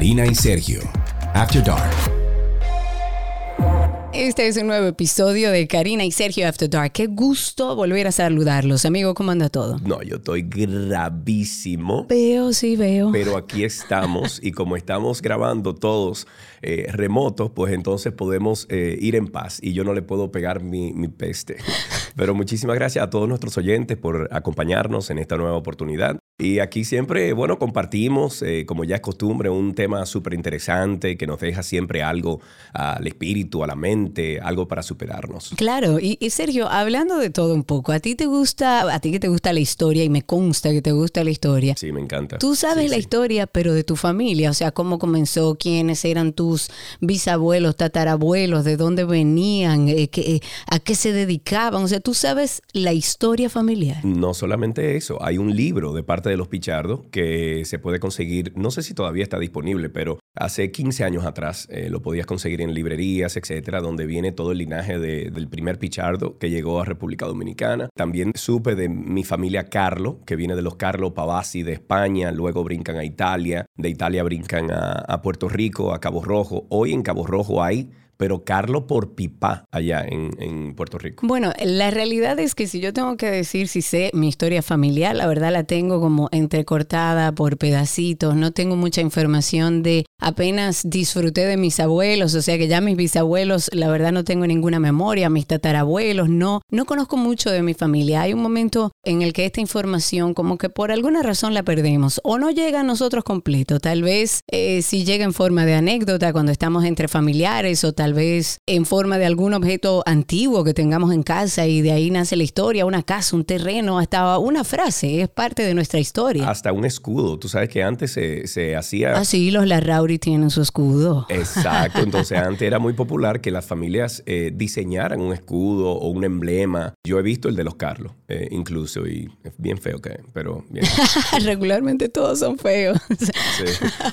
Karina y Sergio, After Dark. Este es un nuevo episodio de Karina y Sergio After Dark. Qué gusto volver a saludarlos. Amigo, ¿cómo anda todo? No, yo estoy gravísimo. Veo, sí, veo. Pero aquí estamos y como estamos grabando todos eh, remotos, pues entonces podemos eh, ir en paz y yo no le puedo pegar mi, mi peste. Pero muchísimas gracias a todos nuestros oyentes por acompañarnos en esta nueva oportunidad. Y aquí siempre, bueno, compartimos, eh, como ya es costumbre, un tema súper interesante que nos deja siempre algo al espíritu, a la mente, algo para superarnos. Claro, y, Sergio, hablando de todo un poco, ¿a ti te gusta, a ti que te gusta la historia y me consta que te gusta la historia? Sí, me encanta. Tú sabes la historia, pero de tu familia, o sea, cómo comenzó, quiénes eran tus bisabuelos, tatarabuelos, de dónde venían, eh, eh, a qué se dedicaban, o sea, tú sabes la historia familiar. No solamente eso, hay un libro de parte de los Pichardos que se puede conseguir, no sé si todavía está disponible, pero hace 15 años atrás eh, lo podías conseguir en librerías, etcétera, donde viene todo el linaje del primer Pichardo que llegó a República Dominicana. También supe de mi familia Carlo, que viene de los Carlo Pavasi de España, luego brincan a Italia, de Italia brincan a, a Puerto Rico, a Cabo Rojo. Hoy en Cabo Rojo hay pero Carlos por pipa allá en, Puerto Rico. Bueno, la realidad es que si yo tengo que decir si sé mi historia familiar, la verdad la tengo como entrecortada por pedacitos, no tengo mucha información de apenas disfruté de mis abuelos, o sea que ya mis bisabuelos, la verdad no tengo ninguna memoria, mis tatarabuelos, no, no conozco mucho de mi familia. Hay un momento en el que esta información como que por alguna razón la perdemos o no llega a nosotros completo, tal vez eh, si llega en forma de anécdota cuando estamos entre familiares o tal tal vez en forma de algún objeto antiguo que tengamos en casa y de ahí nace la historia, una casa, un terreno, hasta una frase, es parte de nuestra historia. Hasta un escudo, tú sabes que antes se, hacía... Ah, sí, los Larrauri tienen su escudo. Exacto, entonces antes era muy popular que las familias eh, diseñaran un escudo o un emblema. Yo he visto el de los Carlos, eh, incluso, y es bien feo que, pero bien. Regularmente todos son feos.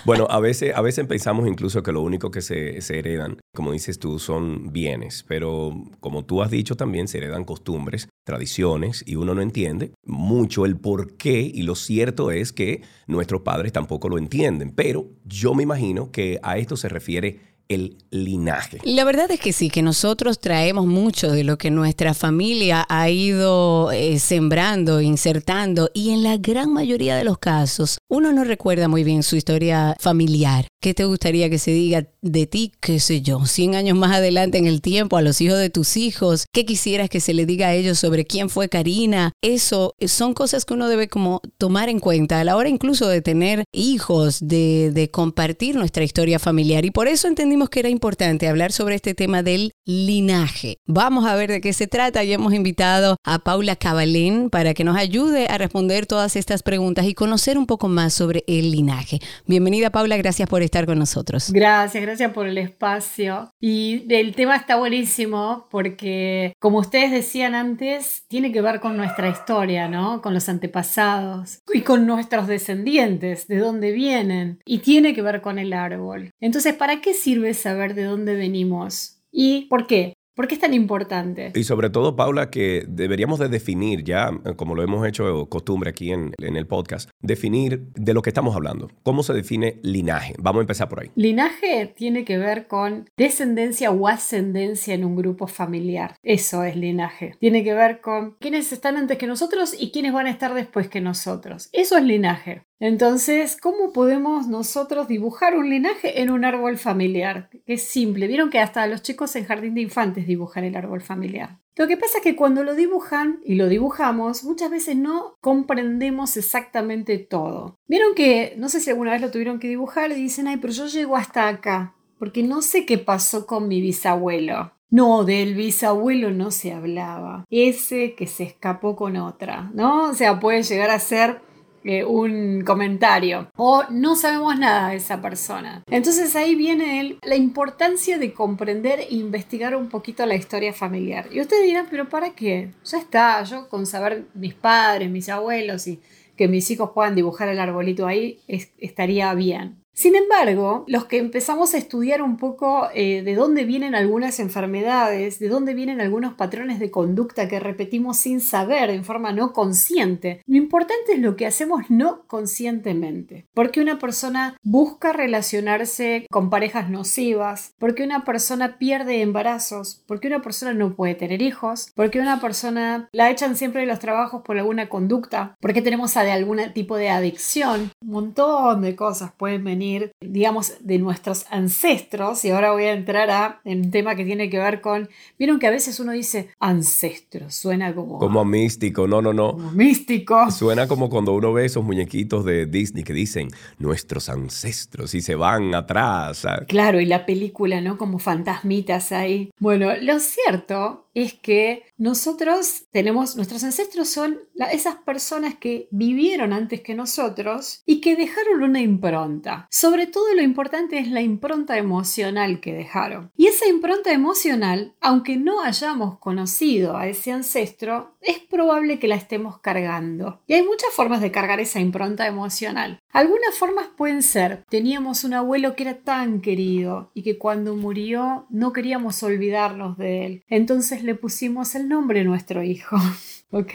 Bueno, a veces, a veces pensamos incluso que lo único que se, se heredan, como dice tú, son bienes, pero como tú has dicho también se heredan costumbres, tradiciones y uno no entiende mucho el por qué y lo cierto es que nuestros padres tampoco lo entienden, pero yo me imagino que a esto se refiere el linaje. La verdad es que sí, que nosotros traemos mucho de lo que nuestra familia ha ido eh, sembrando, insertando, y en la gran mayoría de los casos uno no recuerda muy bien su historia familiar. ¿Qué te gustaría que se diga de ti, qué sé yo, 100 años más adelante en el tiempo, a los hijos de tus hijos? ¿Qué quisieras que se le diga a ellos sobre quién fue Karina? Eso son cosas que uno debe como tomar en cuenta a la hora incluso de tener hijos, de, de compartir nuestra historia familiar. Y por eso que era importante hablar sobre este tema del linaje. Vamos a ver de qué se trata y hemos invitado a Paula Cabalén para que nos ayude a responder todas estas preguntas y conocer un poco más sobre el linaje. Bienvenida Paula, gracias por estar con nosotros. Gracias, gracias por el espacio. Y el tema está buenísimo porque, como ustedes decían antes, tiene que ver con nuestra historia, ¿no? Con los antepasados y con nuestros descendientes, de dónde vienen. Y tiene que ver con el árbol. Entonces, ¿para qué sirve saber de dónde venimos. ¿Y por qué? ¿Por qué es tan importante? Y sobre todo, Paula, que deberíamos de definir ya, como lo hemos hecho costumbre aquí en, en, el podcast, definir de lo que estamos hablando. ¿Cómo se define linaje? Vamos a empezar por ahí. Linaje tiene que ver con descendencia o ascendencia en un grupo familiar. Eso es linaje. Tiene que ver con quiénes están antes que nosotros y quiénes van a estar después que nosotros. Eso es linaje. Entonces, ¿cómo podemos nosotros dibujar un linaje en un árbol familiar? Es simple. Vieron que hasta los chicos en jardín de infantes dibujan el árbol familiar. Lo que pasa es que cuando lo dibujan y lo dibujamos, muchas veces no comprendemos exactamente todo. Vieron que, no sé si alguna vez lo tuvieron que dibujar y dicen, ay, pero yo llego hasta acá, porque no sé qué pasó con mi bisabuelo. No, del bisabuelo no se hablaba. Ese que se escapó con otra, ¿no? O sea, puede llegar a ser un comentario o no sabemos nada de esa persona. Entonces ahí viene la importancia de comprender e investigar un poquito la historia familiar. Y ustedes dirán, pero ¿para qué? Ya está, yo con saber mis padres, mis abuelos y que mis hijos puedan dibujar el arbolito ahí estaría bien. Sin embargo, los que empezamos a estudiar un poco eh, de dónde vienen algunas enfermedades, de dónde vienen algunos patrones de conducta que repetimos sin saber, en forma no consciente, lo importante es lo que hacemos no conscientemente. Porque una persona busca relacionarse con parejas nocivas, porque una persona pierde embarazos, porque una persona no puede tener hijos, porque una persona la echan siempre de los trabajos por alguna conducta, porque tenemos algún tipo de adicción, un montón de cosas pueden venir digamos, de nuestros ancestros, y ahora voy a entrar a un tema que tiene que ver con, vieron que a veces uno dice ancestros, suena como... Como místico, no, no, no. Como místico. Suena como cuando uno ve esos muñequitos de Disney que dicen nuestros ancestros y se van atrás. Claro, y la película, ¿no? Como fantasmitas ahí. Bueno, lo cierto es que nosotros tenemos, nuestros ancestros son esas personas que vivieron antes que nosotros y que dejaron una impronta. Sobre todo lo importante es la impronta emocional que dejaron. Y esa impronta emocional, aunque no hayamos conocido a ese ancestro, es probable que la estemos cargando. Y hay muchas formas de cargar esa impronta emocional. Algunas formas pueden ser, teníamos un abuelo que era tan querido y que cuando murió no queríamos olvidarnos de él. Entonces le pusimos el nombre a nuestro hijo. ¿Ok?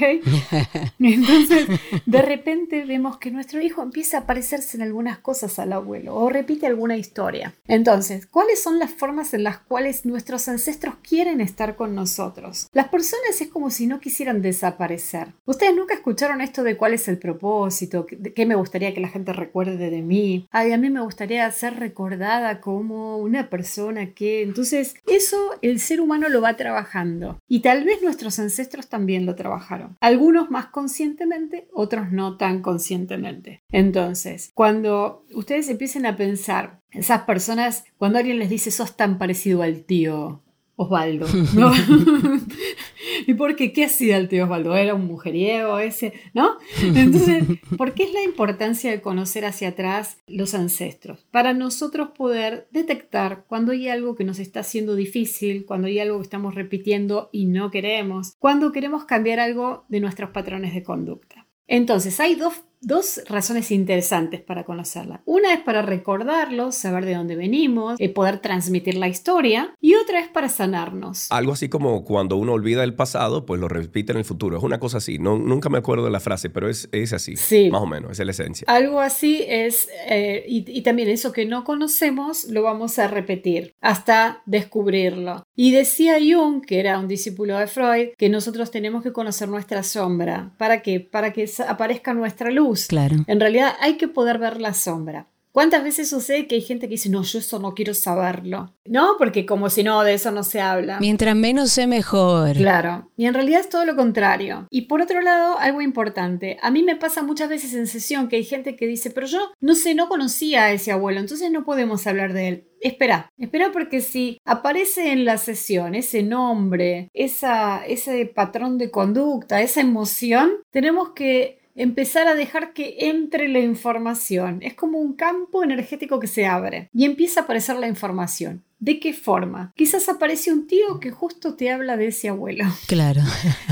Entonces, de repente vemos que nuestro hijo empieza a parecerse en algunas cosas al abuelo o repite alguna historia. Entonces, ¿cuáles son las formas en las cuales nuestros ancestros quieren estar con nosotros? Las personas es como si no quisieran desaparecer. Ustedes nunca escucharon esto de cuál es el propósito, qué me gustaría que la gente recuerde de mí. A mí me gustaría ser recordada como una persona que... Entonces, eso el ser humano lo va trabajando. Y tal vez nuestros ancestros también lo trabajaron. Algunos más conscientemente, otros no tan conscientemente. Entonces, cuando ustedes empiecen a pensar, esas personas, cuando alguien les dice, sos tan parecido al tío Osvaldo, ¿no? ¿Y por qué? ¿Qué hacía el tío Osvaldo? ¿Era un mujeriego ese? ¿No? Entonces, ¿por qué es la importancia de conocer hacia atrás los ancestros? Para nosotros poder detectar cuando hay algo que nos está haciendo difícil, cuando hay algo que estamos repitiendo y no queremos, cuando queremos cambiar algo de nuestros patrones de conducta. Entonces, hay dos dos razones interesantes para conocerla. Una es para recordarlo, saber de dónde venimos, eh, poder transmitir la historia, y otra es para sanarnos. Algo así como cuando uno olvida el pasado, pues lo repite en el futuro. Es una cosa así. No, nunca me acuerdo de la frase, pero es, es así. Sí. Más o menos, es la esencia. Algo así es, eh, y, y también eso que no conocemos, lo vamos a repetir hasta descubrirlo. Y decía Jung, que era un discípulo de Freud, que nosotros tenemos que conocer nuestra sombra. ¿Para qué? Para que aparezca nuestra luz Claro. En realidad hay que poder ver la sombra. ¿Cuántas veces sucede que hay gente que dice, no, yo eso no quiero saberlo? No, porque como si no, de eso no se habla. Mientras menos sé mejor. Claro. Y en realidad es todo lo contrario. Y por otro lado, algo importante. A mí me pasa muchas veces en sesión que hay gente que dice, pero yo no sé, no conocía a ese abuelo, entonces no podemos hablar de él. Espera, espera porque si aparece en la sesión ese nombre, esa, ese patrón de conducta, esa emoción, tenemos que empezar a dejar que entre la información. Es como un campo energético que se abre y empieza a aparecer la información. ¿De qué forma? Quizás aparece un tío que justo te habla de ese abuelo. Claro.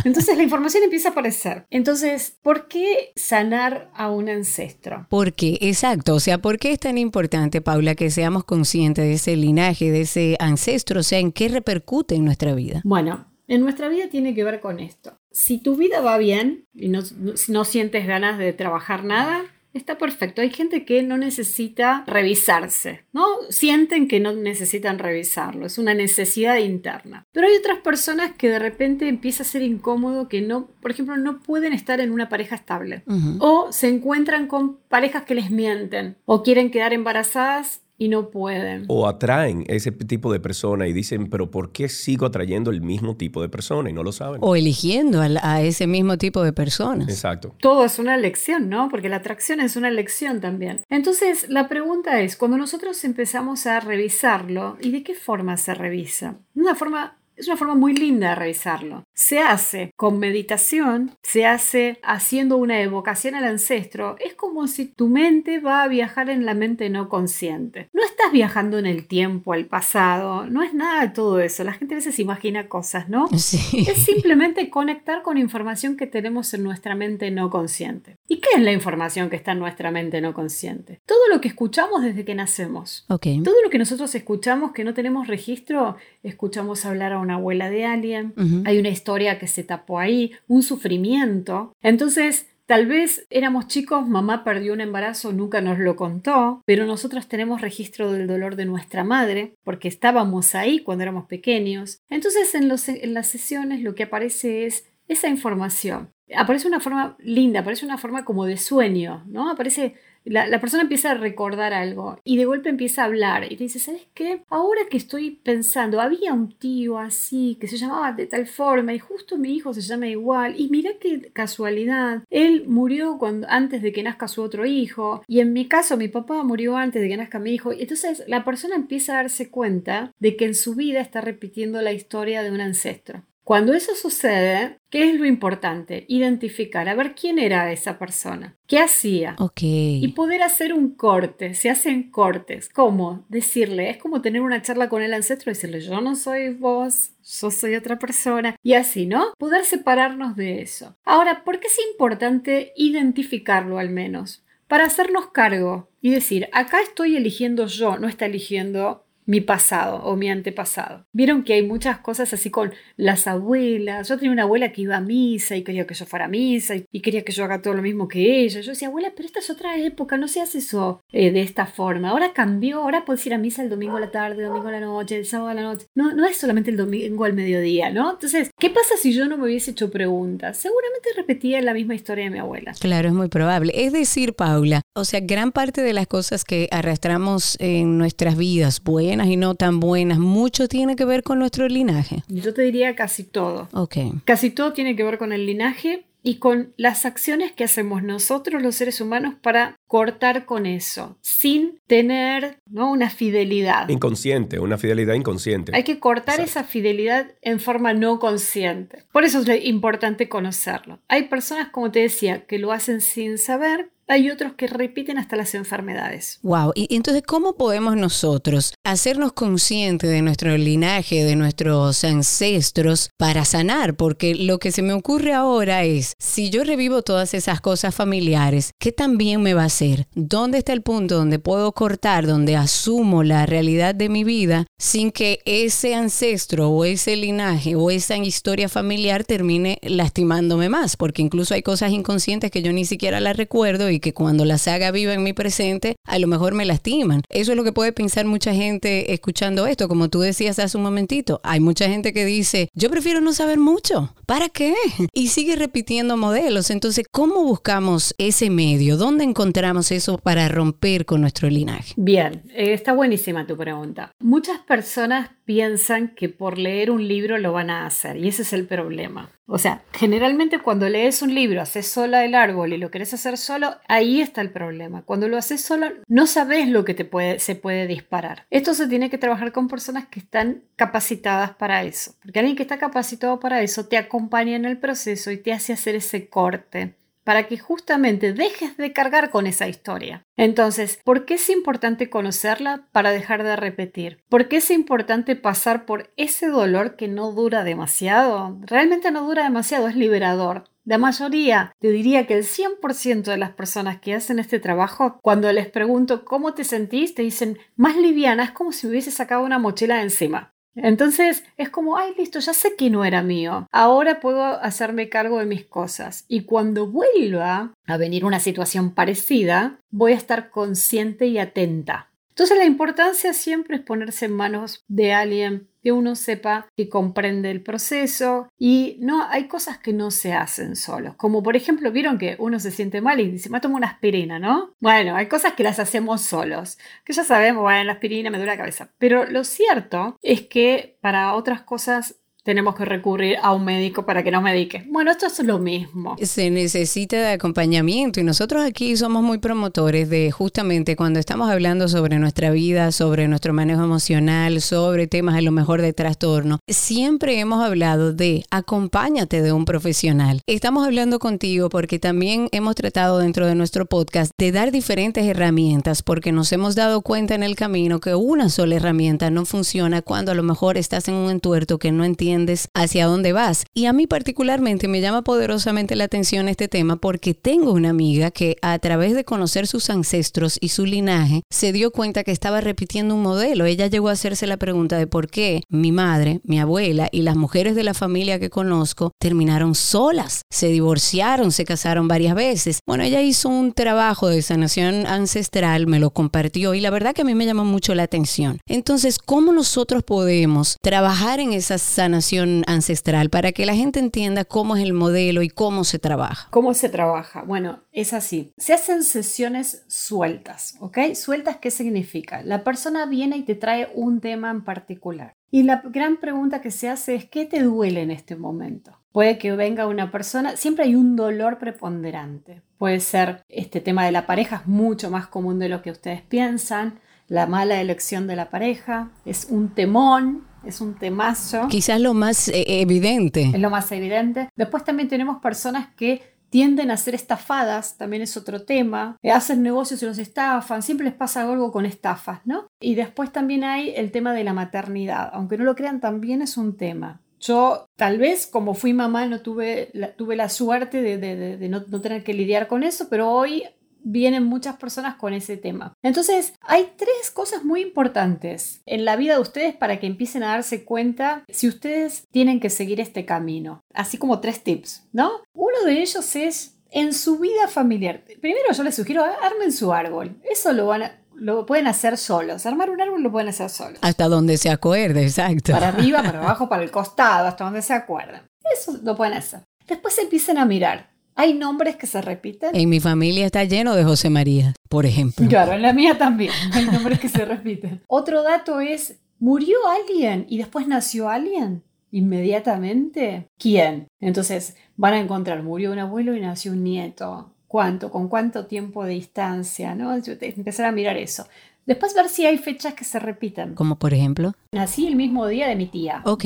Entonces la información empieza a aparecer. Entonces, ¿por qué sanar a un ancestro? ¿Por qué? Exacto. O sea, ¿por qué es tan importante, Paula, que seamos conscientes de ese linaje, de ese ancestro? O sea, ¿en qué repercute en nuestra vida? Bueno, en nuestra vida tiene que ver con esto. Si tu vida va bien y no, no, sientes ganas de trabajar nada, está perfecto. Hay gente que no necesita revisarse, ¿no? Sienten que no necesitan revisarlo, es una necesidad interna. Pero hay otras personas que de repente empieza a ser incómodo que no, por ejemplo, no pueden estar en una pareja estable o se encuentran con parejas que les mienten o quieren quedar embarazadas y no pueden. O atraen ese tipo de persona y dicen, pero ¿por qué sigo atrayendo el mismo tipo de persona? Y no lo saben. O eligiendo a, ese mismo tipo de personas. Exacto. Todo es una elección, ¿no? Porque la atracción es una elección también. Entonces, la pregunta es, cuando nosotros empezamos a revisarlo, ¿y de qué forma se revisa? Una forma es una forma muy linda de revisarlo. Se hace con meditación, se hace haciendo una evocación al ancestro, es como si tu mente va a viajar en la mente no consciente. No estás viajando en el tiempo, al pasado, no es nada de todo eso. La gente a veces imagina cosas, ¿no? Sí. Es simplemente conectar con información que tenemos en nuestra mente no consciente. ¿Y qué es la información que está en nuestra mente no consciente? Todo lo que escuchamos desde que nacemos. Ok. Todo lo que nosotros escuchamos que no tenemos registro, escuchamos hablar a una abuela de alguien, hay una historia que se tapó ahí, un sufrimiento. Entonces, tal vez éramos chicos, mamá perdió un embarazo, nunca nos lo contó, pero nosotros tenemos registro del dolor de nuestra madre, porque estábamos ahí cuando éramos pequeños. Entonces, en, los- en las sesiones lo que aparece es esa información. Aparece una forma linda, aparece una forma como de sueño, ¿no? Aparece la, persona empieza a recordar algo y de golpe empieza a hablar y te dice, ¿sabes qué? Ahora que estoy pensando, había un tío así que se llamaba de tal forma y justo mi hijo se llama igual y mira qué casualidad, él murió cuando, antes de que nazca su otro hijo y en mi caso mi papá murió antes de que nazca mi hijo y entonces la persona empieza a darse cuenta de que en su vida está repitiendo la historia de un ancestro. Cuando eso sucede, ¿qué es lo importante? Identificar, a ver quién era esa persona, qué hacía, y poder hacer un corte. Se hacen cortes. ¿Cómo? Decirle, es como tener una charla con el ancestro decirle, yo no soy vos, yo soy otra persona. Y así, ¿no? Poder separarnos de eso. Ahora, ¿por qué es importante identificarlo al menos? Para hacernos cargo y decir, acá estoy eligiendo yo, no está eligiendo mi pasado o mi antepasado. Vieron que hay muchas cosas así con las abuelas. Yo tenía una abuela que iba a misa y quería que yo fuera a misa y, quería que yo haga todo lo mismo que ella. Yo decía, abuela, pero esta es otra época, no se hace eso eh, de esta forma. Ahora cambió, ahora puedes ir a misa el domingo a la tarde, el domingo a la noche, el sábado a la noche. No, no es solamente el domingo al mediodía, ¿no? Entonces, ¿qué pasa si yo no me hubiese hecho preguntas? Seguramente repetía la misma historia de mi abuela. Claro, es muy probable. Es decir, Paula, o sea, gran parte de las cosas que arrastramos en nuestras vidas, buenas y no tan buenas, mucho tiene que ver con nuestro linaje. Yo te diría casi todo. Ok. Casi todo tiene que ver con el linaje y con las acciones que hacemos nosotros los seres humanos para cortar con eso, sin tener ¿no? una fidelidad. Inconsciente, una fidelidad inconsciente. Hay que cortar Exacto. esa fidelidad en forma no consciente. Por eso es importante conocerlo. Hay personas, como te decía, que lo hacen sin saber. Hay otros que repiten hasta las enfermedades. Wow. Y entonces, ¿cómo podemos nosotros hacernos conscientes de nuestro linaje, de nuestros ancestros para sanar? Porque lo que se me ocurre ahora es, si yo revivo todas esas cosas familiares, ¿qué también me va a hacer? ¿Dónde está el punto donde puedo cortar, donde asumo la realidad de mi vida sin que ese ancestro o ese linaje o esa historia familiar termine lastimándome más? Porque incluso hay cosas inconscientes que yo ni siquiera las recuerdo y que cuando las haga viva en mi presente, a lo mejor me lastiman. Eso es lo que puede pensar mucha gente escuchando esto, como tú decías hace un momentito. Hay mucha gente que dice, yo prefiero no saber mucho. ¿Para qué? Y sigue repitiendo modelos. Entonces, ¿cómo buscamos ese medio? ¿Dónde encontramos eso para romper con nuestro linaje? Bien, eh, está buenísima tu pregunta. Muchas personas piensan que por leer un libro lo van a hacer y ese es el problema. O sea, generalmente cuando lees un libro, haces sola el árbol y lo querés hacer solo, ahí está el problema. Cuando lo haces solo, no sabes lo que te puede, se puede disparar. Esto se tiene que trabajar con personas que están capacitadas para eso. Porque alguien que está capacitado para eso te acompaña en el proceso y te hace hacer ese corte para que justamente dejes de cargar con esa historia. Entonces, ¿por qué es importante conocerla para dejar de repetir? ¿Por qué es importante pasar por ese dolor que no dura demasiado? Realmente no dura demasiado, es liberador. La mayoría, te diría que el 100% de las personas que hacen este trabajo, cuando les pregunto cómo te sentís, te dicen más liviana, es como si me hubiese sacado una mochila de encima. Entonces es como, ay, listo, ya sé que no era mío. Ahora puedo hacerme cargo de mis cosas. Y cuando vuelva a venir una situación parecida, voy a estar consciente y atenta. Entonces la importancia siempre es ponerse en manos de alguien que uno sepa que comprende el proceso y no hay cosas que no se hacen solos. Como por ejemplo, vieron que uno se siente mal y dice, me tomo una aspirina, ¿no? Bueno, hay cosas que las hacemos solos, que ya sabemos, bueno, la aspirina me duele la cabeza. Pero lo cierto es que para otras cosas tenemos que recurrir a un médico para que nos medique. Bueno, esto es lo mismo. Se necesita de acompañamiento y nosotros aquí somos muy promotores de justamente cuando estamos hablando sobre nuestra vida, sobre nuestro manejo emocional, sobre temas a lo mejor de trastorno, siempre hemos hablado de acompáñate de un profesional. Estamos hablando contigo porque también hemos tratado dentro de nuestro podcast de dar diferentes herramientas porque nos hemos dado cuenta en el camino que una sola herramienta no funciona cuando a lo mejor estás en un entuerto que no entiendes hacia dónde vas. Y a mí particularmente me llama poderosamente la atención este tema porque tengo una amiga que a través de conocer sus ancestros y su linaje se dio cuenta que estaba repitiendo un modelo. Ella llegó a hacerse la pregunta de por qué mi madre, mi abuela y las mujeres de la familia que conozco terminaron solas, se divorciaron, se casaron varias veces. Bueno, ella hizo un trabajo de sanación ancestral, me lo compartió y la verdad que a mí me llama mucho la atención. Entonces, ¿cómo nosotros podemos trabajar en esa sanación? Ancestral para que la gente entienda cómo es el modelo y cómo se trabaja. ¿Cómo se trabaja? Bueno, es así. Se hacen sesiones sueltas, ¿ok? Sueltas, ¿qué significa? La persona viene y te trae un tema en particular. Y la gran pregunta que se hace es, ¿qué te duele en este momento? Puede que venga una persona, siempre hay un dolor preponderante. Puede ser este tema de la pareja, es mucho más común de lo que ustedes piensan. La mala elección de la pareja, es un temón, es un temazo. Quizás lo más eh, evidente. Es lo más evidente. Después también tenemos personas que tienden a ser estafadas, también es otro tema, eh, hacen negocios y los estafan, siempre les pasa algo con estafas, ¿no? Y después también hay el tema de la maternidad, aunque no lo crean, también es un tema. Yo tal vez como fui mamá no tuve la, tuve la suerte de, no, no, tener que lidiar con eso, pero hoy vienen muchas personas con ese tema. Entonces, hay tres cosas muy importantes en la vida de ustedes para que empiecen a darse cuenta si ustedes tienen que seguir este camino. Así como tres tips, ¿no? Uno de ellos es en su vida familiar. Primero yo les sugiero, armen su árbol. Eso lo van a, lo pueden hacer solos. Armar un árbol lo pueden hacer solos. Hasta donde se acuerde, exacto. Para arriba, para abajo, para el costado, hasta donde se acuerden. Eso lo pueden hacer. Después empiecen a mirar. Hay nombres que se repiten. En mi familia está lleno de José María, por ejemplo. Claro, en la mía también. Hay nombres que se repiten. Otro dato es, ¿murió alguien y después nació alguien? Inmediatamente. ¿Quién? Entonces van a encontrar, murió un abuelo y nació un nieto. ¿Cuánto? ¿Con cuánto tiempo de distancia? ¿no? Empezar a mirar eso. Después ver si hay fechas que se repiten. Como por ejemplo. Nací el mismo día de mi tía. Ok,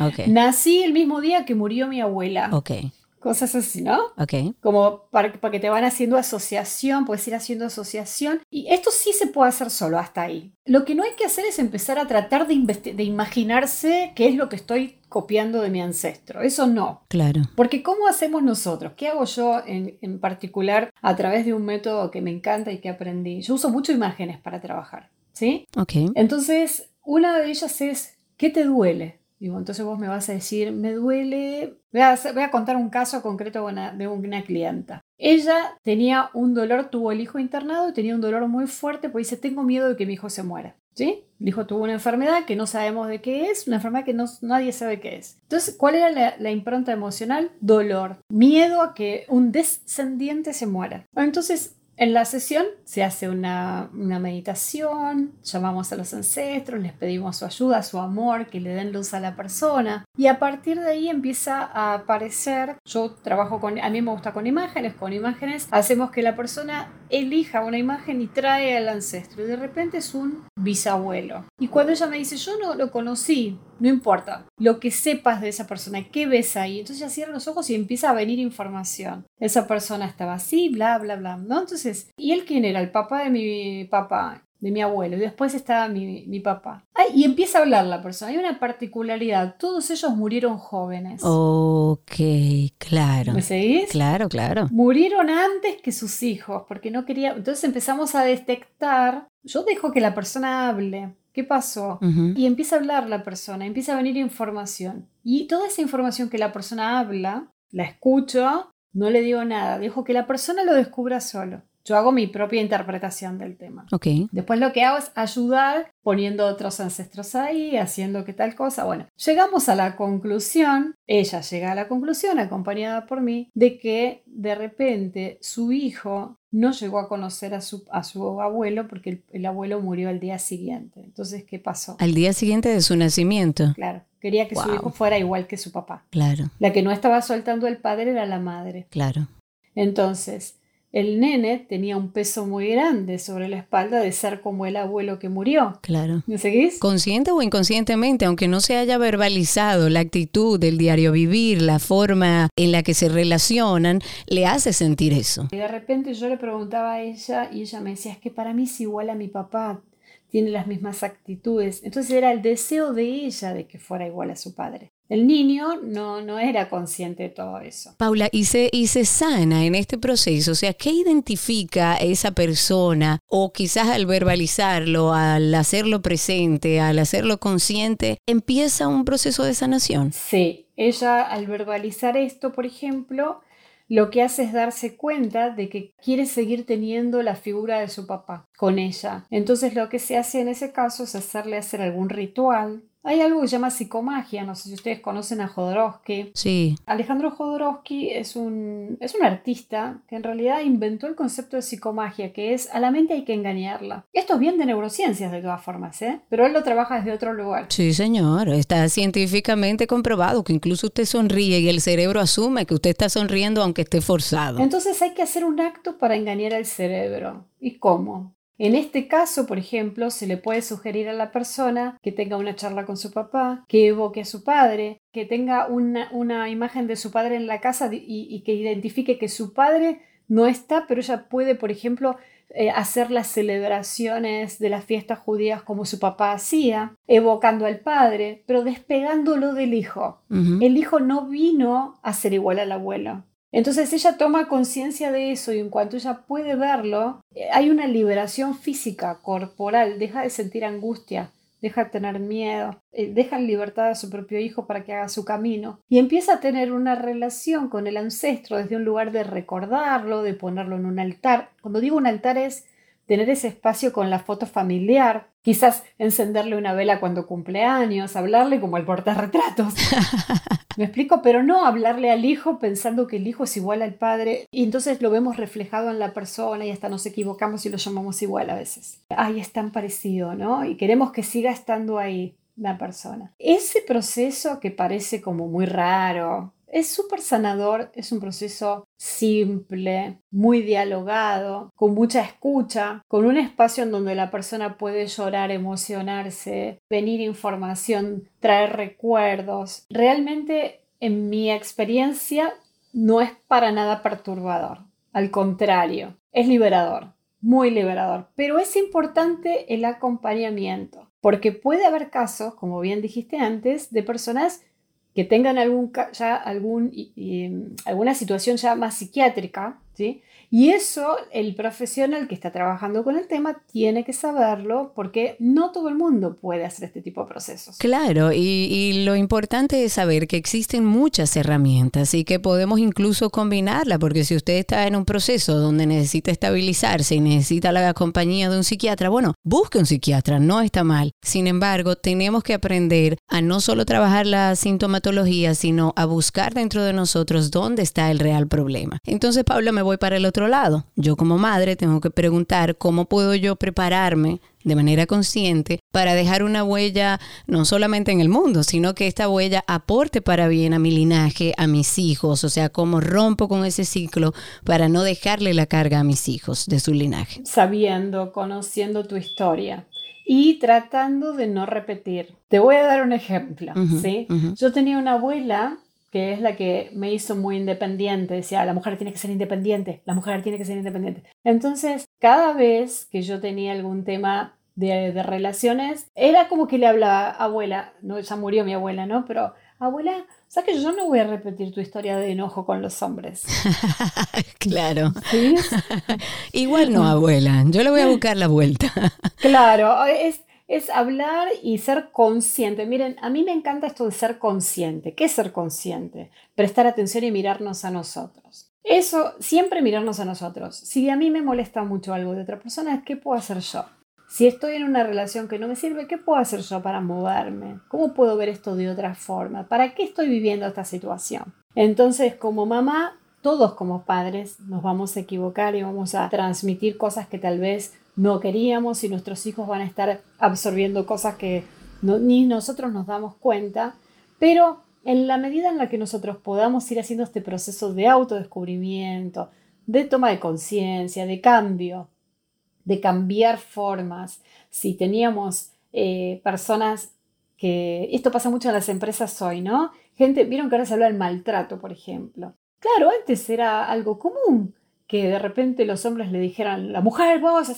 ok. Nací el mismo día que murió mi abuela. Ok cosas así, ¿no? Ok. Como para, para, que te van haciendo asociación, puedes ir haciendo asociación. Y esto sí se puede hacer solo hasta ahí. Lo que no hay que hacer es empezar a tratar de, de imaginarse qué es lo que estoy copiando de mi ancestro. Eso no. Claro. Porque ¿cómo hacemos nosotros? ¿Qué hago yo en, en particular a través de un método que me encanta y que aprendí? Yo uso mucho imágenes para trabajar. ¿Sí? Ok. Entonces, una de ellas es, ¿qué te duele? Digo, entonces vos me vas a decir, me duele. Voy a, contar un caso concreto de una clienta. Ella tenía un dolor, tuvo el hijo internado y tenía un dolor muy fuerte porque dice, tengo miedo de que mi hijo se muera. ¿Sí? El hijo tuvo una enfermedad que no sabemos de qué es, una enfermedad que no, nadie sabe qué es. Entonces, ¿cuál era la, la, impronta emocional? Dolor, miedo a que un descendiente se muera. Entonces, en la sesión se hace una, meditación, llamamos a los ancestros, les pedimos su ayuda, su amor, que le den luz a la persona y a partir de ahí empieza a aparecer, yo trabajo con, a mí me gusta con imágenes, con imágenes hacemos que la persona elija una imagen y trae al ancestro y de repente es un bisabuelo. Y cuando ella me dice, yo no lo conocí, no importa, lo que sepas de esa persona, qué ves ahí. Entonces ella cierra los ojos y empieza a venir información. Esa persona estaba así, bla, bla, bla. ¿no? Entonces, ¿y él quién era? El papá de mi papá de mi abuelo y después estaba mi, mi papá. y empieza a hablar la persona. Hay una particularidad. Todos ellos murieron jóvenes. Ok, claro. ¿Me seguís? Claro, claro. Murieron antes que sus hijos porque no quería. Entonces empezamos a detectar. Yo dejo que la persona hable. ¿Qué pasó? Y empieza a hablar la persona, empieza a venir información. Y toda esa información que la persona habla, la escucho, no le digo nada, dejo que la persona lo descubra solo. Yo hago mi propia interpretación del tema. Okay. Después lo que hago es ayudar poniendo otros ancestros ahí, haciendo que tal cosa. Bueno, llegamos a la conclusión, ella llega a la conclusión acompañada por mí, de que de repente su hijo no llegó a conocer a su, a su abuelo porque el, el abuelo murió al día siguiente. Entonces, ¿qué pasó? Al día siguiente de su nacimiento. Claro, quería que su hijo fuera igual que su papá. Claro, La que no estaba soltando el padre era la madre. claro. Entonces, el nene tenía un peso muy grande sobre la espalda de ser como el abuelo que murió. Claro. ¿Me seguís? Consciente o inconscientemente, aunque no se haya verbalizado la actitud del diario vivir, la forma en la que se relacionan, le hace sentir eso. Y de repente yo le preguntaba a ella y ella me decía, es que para mí es igual a mi papá, tiene las mismas actitudes. Entonces era el deseo de ella de que fuera igual a su padre. El niño no, no era consciente de todo eso. Paula, y se, y se sana en este proceso, o sea, ¿qué identifica esa persona? O quizás al verbalizarlo, al hacerlo presente, al hacerlo consciente, empieza un proceso de sanación. Sí, ella al verbalizar esto, por ejemplo, lo que hace es darse cuenta de que quiere seguir teniendo la figura de su papá con ella. Entonces lo que se hace en ese caso es hacerle hacer algún ritual. Hay algo que se llama psicomagia, no sé si ustedes conocen a Jodorowsky. Sí, Alejandro Jodorowsky es un, es un artista que en realidad inventó el concepto de psicomagia, que es a la mente hay que engañarla. Esto es bien de neurociencias de todas formas, ¿eh? pero él lo trabaja desde otro lugar. sí, señor. Está científicamente comprobado que incluso usted sonríe y el cerebro asume que usted está sonriendo aunque esté forzado. Entonces hay que hacer un acto para engañar al cerebro. ¿Y cómo? En este caso, por ejemplo, se le puede sugerir a la persona que tenga una charla con su papá, que evoque a su padre, que tenga una, una imagen de su padre en la casa y, y que identifique que su padre no está, pero ella puede, por ejemplo, eh, hacer las celebraciones de las fiestas judías como su papá hacía, evocando al padre, pero despegándolo del hijo. El hijo no vino a ser igual al abuelo. Entonces ella toma conciencia de eso y en cuanto ella puede verlo, eh, hay una liberación física, corporal, deja de sentir angustia, deja de tener miedo, eh, deja en libertad a su propio hijo para que haga su camino y empieza a tener una relación con el ancestro desde un lugar de recordarlo, de ponerlo en un altar. Cuando digo un altar es tener ese espacio con la foto familiar, quizás encenderle una vela cuando cumple años, hablarle como al portarretratos. Me explico, pero no hablarle al hijo pensando que el hijo es igual al padre y entonces lo vemos reflejado en la persona y hasta nos equivocamos y lo llamamos igual a veces. Ay, es tan parecido, ¿no? Y queremos que siga estando ahí la persona. Ese proceso que parece como muy raro, es súper sanador, es un proceso simple, muy dialogado, con mucha escucha, con un espacio en donde la persona puede llorar, emocionarse, venir información, traer recuerdos. Realmente, en mi experiencia, no es para nada perturbador. Al contrario, es liberador, muy liberador. Pero es importante el acompañamiento, porque puede haber casos, como bien dijiste antes, de personas que tengan algún, ya algún, y, alguna situación ya más psiquiátrica, ¿sí? Y eso el profesional que está trabajando con el tema tiene que saberlo porque no todo el mundo puede hacer este tipo de procesos. Claro, y, lo importante es saber que existen muchas herramientas y que podemos incluso combinarla, porque si usted está en un proceso donde necesita estabilizarse y necesita la compañía de un psiquiatra, bueno, busque un psiquiatra, no está mal. Sin embargo, tenemos que aprender a no solo trabajar la sintomatología, sino a buscar dentro de nosotros dónde está el real problema. Entonces, Pablo, me voy para el otro lado. Yo como madre tengo que preguntar cómo puedo yo prepararme de manera consciente para dejar una huella no solamente en el mundo, sino que esta huella aporte para bien a mi linaje, a mis hijos, o sea, cómo rompo con ese ciclo para no dejarle la carga a mis hijos de su linaje. Sabiendo, conociendo tu historia y tratando de no repetir. Te voy a dar un ejemplo, Ujú, ¿sí? Yo tenía una abuela que es la que me hizo muy independiente. Decía, la mujer tiene que ser independiente, la mujer tiene que ser independiente. Entonces, cada vez que yo tenía algún tema de, de relaciones, era como que le hablaba, abuela, no, ya murió mi abuela, ¿no? Pero, abuela, ¿sabes que yo no voy a repetir tu historia de enojo con los hombres? claro. ¿Sí? Igual no, abuela. Yo le voy a buscar la vuelta. Claro, es, es hablar y ser consciente. Miren, a mí me encanta esto de ser consciente. ¿Qué es ser consciente? Prestar atención y mirarnos a nosotros. Eso, siempre mirarnos a nosotros. Si a mí me molesta mucho algo de otra persona, ¿qué puedo hacer yo? Si estoy en una relación que no me sirve, ¿qué puedo hacer yo para moverme? ¿Cómo puedo ver esto de otra forma? ¿Para qué estoy viviendo esta situación? Entonces, como mamá, todos como padres nos vamos a equivocar y vamos a transmitir cosas que tal vez no queríamos y nuestros hijos van a estar absorbiendo cosas que ni nosotros nos damos cuenta, pero en la medida en la que nosotros podamos ir haciendo este proceso de autodescubrimiento, de toma de conciencia, de cambio, de cambiar formas, si teníamos eh, personas que, esto pasa mucho en las empresas hoy, ¿no? Gente, vieron que ahora se habla del maltrato, por ejemplo. Claro, antes era algo común que de repente los hombres le dijeran, la mujer, vos,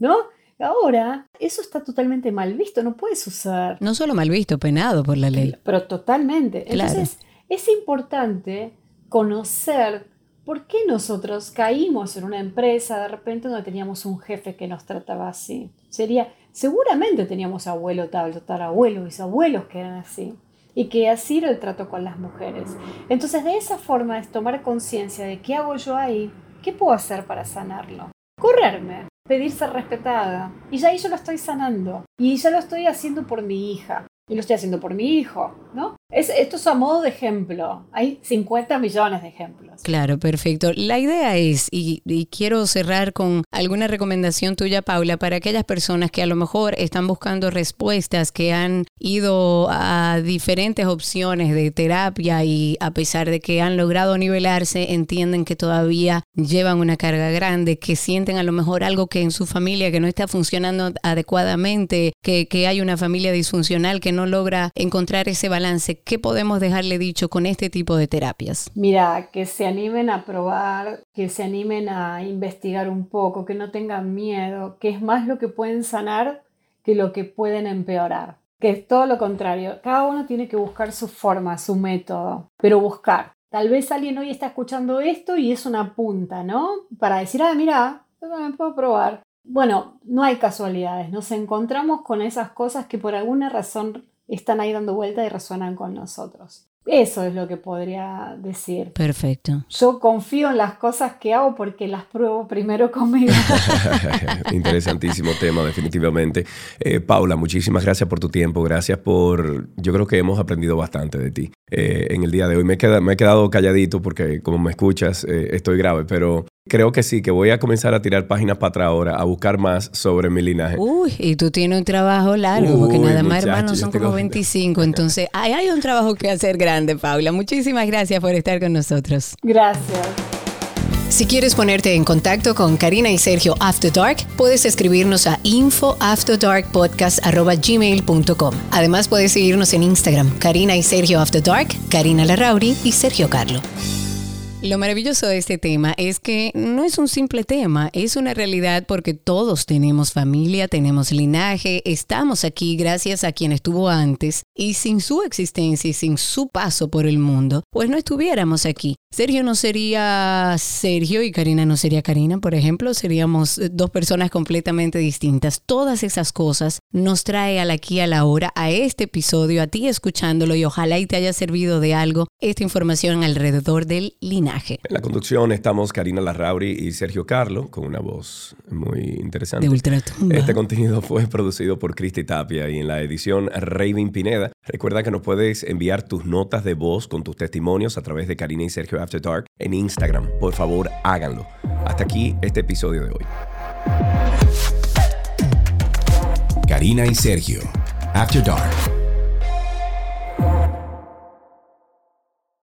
¿no? Ahora, eso está totalmente mal visto, no puede suceder. No solo mal visto, penado por la ley. Pero totalmente. Entonces, es importante conocer por qué nosotros caímos en una empresa de repente donde teníamos un jefe que nos trataba así. Sería, seguramente teníamos abuelo tal, tatarabuelo, bisabuelos que eran así y que así era el trato con las mujeres. Entonces, de esa forma es tomar conciencia de qué hago yo ahí, qué puedo hacer para sanarlo. Correrme, pedir ser respetada. Y ya ahí yo lo estoy sanando. Y ya lo estoy haciendo por mi hija. Y lo estoy haciendo por mi hijo, ¿no? Esto es a modo de ejemplo. Hay 50 millones de ejemplos. Claro, perfecto. La idea es, y, quiero cerrar con alguna recomendación tuya, Paula, para aquellas personas que a lo mejor están buscando respuestas, que han ido a diferentes opciones de terapia y a pesar de que han logrado nivelarse, entienden que todavía llevan una carga grande, que sienten a lo mejor algo que en su familia que no está funcionando adecuadamente, que, que hay una familia disfuncional que no logra encontrar ese balance ¿qué podemos dejarle dicho con este tipo de terapias? Mira, que se animen a probar, que se animen a investigar un poco, que no tengan miedo, que es más lo que pueden sanar que lo que pueden empeorar. Que es todo lo contrario. Cada uno tiene que buscar su forma, su método, pero buscar. Tal vez alguien hoy está escuchando esto y es una punta, ¿no? Para decir, ah, mira, me puedo probar. Bueno, no hay casualidades, nos encontramos con esas cosas que por alguna razón están ahí dando vuelta y resuenan con nosotros. Eso es lo que podría decir. Perfecto. Yo confío en las cosas que hago porque las pruebo primero conmigo. Interesantísimo tema, definitivamente. Eh, Paula, muchísimas gracias por tu tiempo. Gracias por... Yo creo que hemos aprendido bastante de ti eh, en el día de hoy. Me he, me he quedado calladito porque como me escuchas eh, estoy grave, pero Creo que sí, que voy a comenzar a tirar páginas para atrás ahora, a buscar más sobre mi linaje. Uy, y tú tienes un trabajo largo, porque nada más hermanos son como 25, entonces hay, hay un trabajo que hacer grande, Paula. Muchísimas gracias por estar con nosotros. Gracias. Si quieres ponerte en contacto con Karina y Sergio After Dark, puedes escribirnos a infoafterdarkpodcast.gmail.com. Además, puedes seguirnos en Instagram, Karina y Sergio After Dark, Karina Larrauri y Sergio Carlo. Lo maravilloso de este tema es que no es un simple tema, es una realidad porque todos tenemos familia, tenemos linaje, estamos aquí gracias a quien estuvo antes y sin su existencia y sin su paso por el mundo, pues no estuviéramos aquí. Sergio no sería Sergio y Karina no sería Karina, por ejemplo, seríamos dos personas completamente distintas. Todas esas cosas nos trae al aquí a la hora, a este episodio, a ti escuchándolo y ojalá y te haya servido de algo esta información alrededor del linaje. En la conducción estamos Karina Larrauri y Sergio Carlo con una voz muy interesante. De ultratumba. Este contenido fue producido por Cristi Tapia y en la edición Raven Pineda. Recuerda que nos puedes enviar tus notas de voz con tus testimonios a través de Karina y Sergio After Dark en Instagram. Por favor, háganlo. Hasta aquí este episodio de hoy. Karina y Sergio After Dark.